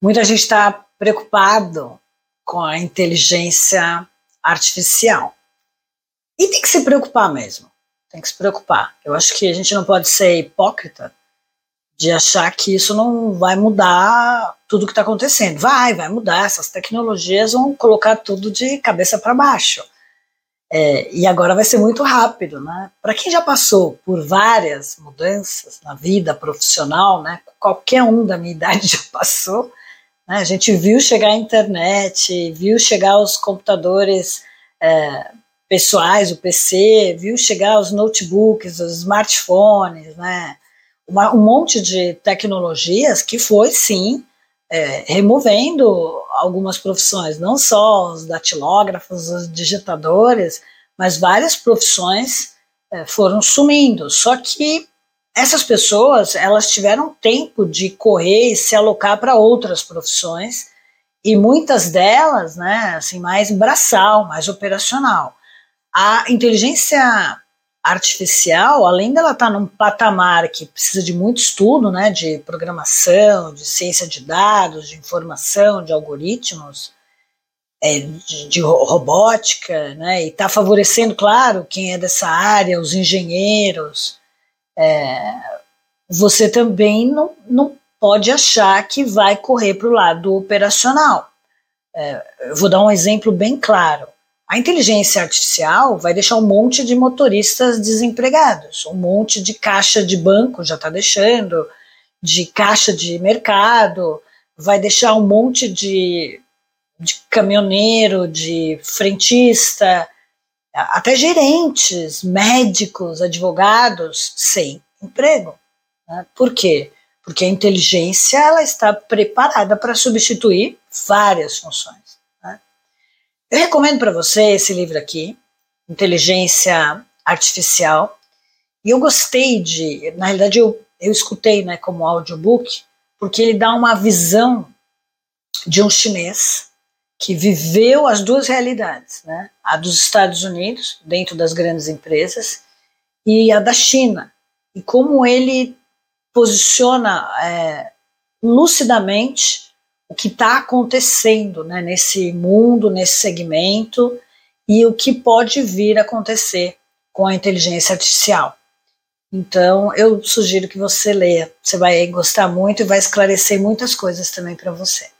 muita gente está preocupado com a inteligência artificial. E tem que se preocupar mesmo. Tem que se preocupar. Eu acho que a gente não pode ser hipócrita de achar que isso não vai mudar tudo que está acontecendo. Vai, vai mudar. Essas tecnologias vão colocar tudo de cabeça para baixo. É, e agora vai ser muito rápido, né? Para quem já passou por várias mudanças na vida profissional, né? Qualquer um da minha idade já passou. Né? A gente viu chegar a internet, viu chegar os computadores é, pessoais, o PC, viu chegar os notebooks, os smartphones, né? Uma, um monte de tecnologias que foi sim é, removendo algumas profissões, não só os datilógrafos, os digitadores, mas várias profissões é, foram sumindo. Só que essas pessoas elas tiveram tempo de correr e se alocar para outras profissões e muitas delas, né, assim, mais braçal, mais operacional. A inteligência artificial, além dela estar tá num patamar que precisa de muito estudo, né, de programação, de ciência de dados, de informação, de algoritmos, é, de, de, robótica, né, e está favorecendo, claro, quem é dessa área, os engenheiros, é, você também não, não pode achar que vai correr para o lado operacional. É, eu vou dar um exemplo bem claro. A inteligência artificial vai deixar um monte de motoristas desempregados, um monte de caixa de banco já está deixando, de caixa de mercado, vai deixar um monte de, de caminhoneiro, de frentista, até gerentes, médicos, advogados sem emprego. Né? Por quê? Porque a inteligência ela está preparada para substituir várias funções. Eu recomendo para você esse livro aqui, Inteligência Artificial. E eu gostei de, na realidade eu, eu escutei né, como audiobook, porque ele dá uma visão de um chinês que viveu as duas realidades, né? a dos Estados Unidos, dentro das grandes empresas, e a da China, e como ele posiciona é, lucidamente o que está acontecendo né, nesse mundo, nesse segmento e o que pode vir a acontecer com a inteligência artificial. Então, eu sugiro que você leia. Você vai gostar muito e vai esclarecer muitas coisas também para você.